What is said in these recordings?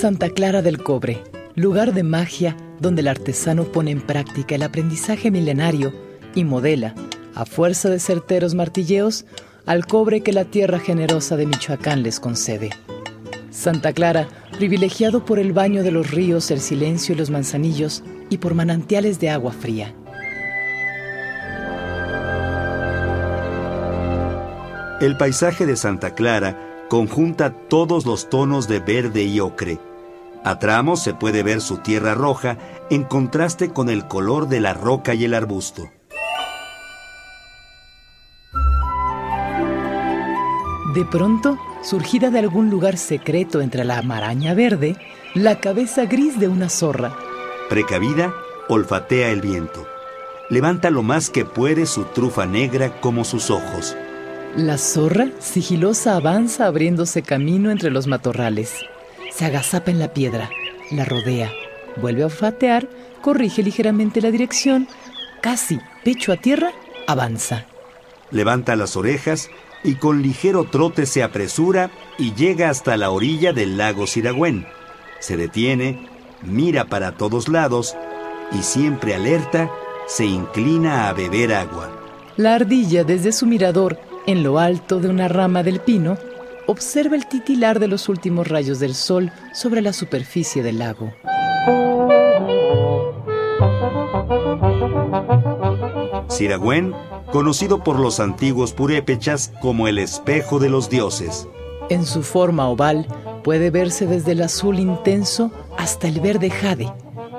Santa Clara del Cobre, lugar de magia donde el artesano pone en práctica el aprendizaje milenario y modela, a fuerza de certeros martilleos, al cobre que la tierra generosa de Michoacán les concede. Santa Clara, privilegiado por el baño de los ríos, el silencio y los manzanillos, y por manantiales de agua fría. El paisaje de Santa Clara conjunta todos los tonos de verde y ocre a tramos se puede ver su tierra roja en contraste con el color de la roca y el arbusto. De pronto, surgida de algún lugar secreto entre la maraña verde, la cabeza gris de una zorra. Precavida, olfatea el viento. Levanta lo más que puede su trufa negra como sus ojos. La zorra, sigilosa, avanza abriéndose camino entre los matorrales. Se agazapa en la piedra, la rodea, vuelve a olfatear, corrige ligeramente la dirección, casi pecho a tierra, avanza. Levanta las orejas y con ligero trote se apresura y llega hasta la orilla del lago Siragüen. Se detiene, mira para todos lados y siempre alerta, se inclina a beber agua. La ardilla desde su mirador, en lo alto de una rama del pino, observa el titilar de los últimos rayos del sol sobre la superficie del lago. Siragüen, conocido por los antiguos purépechas como el espejo de los dioses. En su forma oval puede verse desde el azul intenso hasta el verde jade.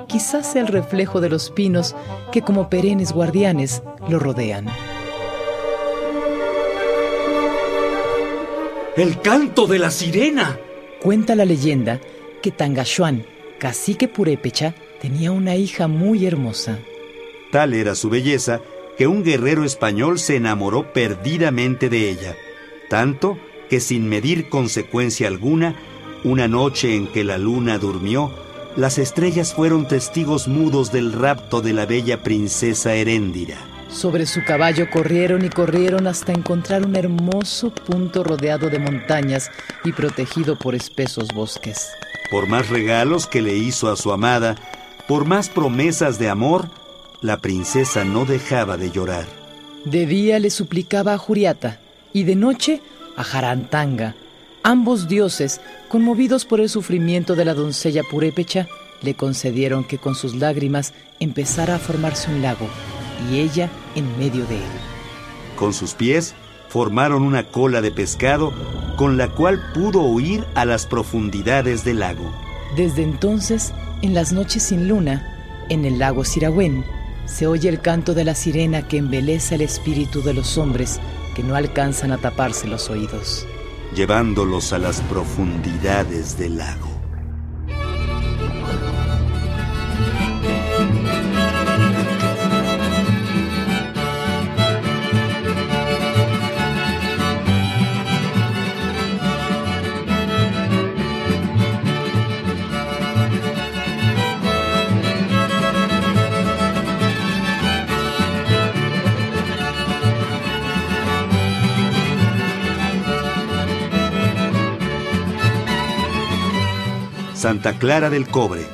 Quizás sea el reflejo de los pinos que como perennes guardianes lo rodean. ¡El canto de la sirena! Cuenta la leyenda que Tangashuan, cacique purépecha, tenía una hija muy hermosa. Tal era su belleza que un guerrero español se enamoró perdidamente de ella, tanto que sin medir consecuencia alguna, una noche en que la luna durmió, las estrellas fueron testigos mudos del rapto de la bella princesa Heréndira. Sobre su caballo corrieron y corrieron hasta encontrar un hermoso punto rodeado de montañas y protegido por espesos bosques. Por más regalos que le hizo a su amada, por más promesas de amor, la princesa no dejaba de llorar. De día le suplicaba a Juriata y de noche a Jarantanga. Ambos dioses, conmovidos por el sufrimiento de la doncella purépecha, le concedieron que con sus lágrimas empezara a formarse un lago y ella en medio de él. Con sus pies formaron una cola de pescado con la cual pudo huir a las profundidades del lago. Desde entonces, en las noches sin luna, en el lago Siragüen, se oye el canto de la sirena que embeleza el espíritu de los hombres que no alcanzan a taparse los oídos. Llevándolos a las profundidades del lago. Santa Clara del Cobre,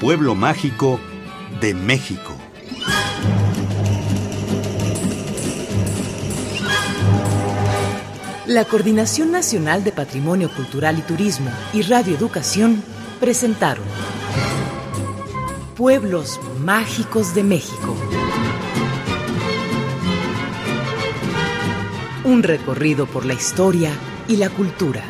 pueblo mágico de México. La Coordinación Nacional de Patrimonio Cultural y Turismo y Radio Educación presentaron Pueblos Mágicos de México. Un recorrido por la historia y la cultura.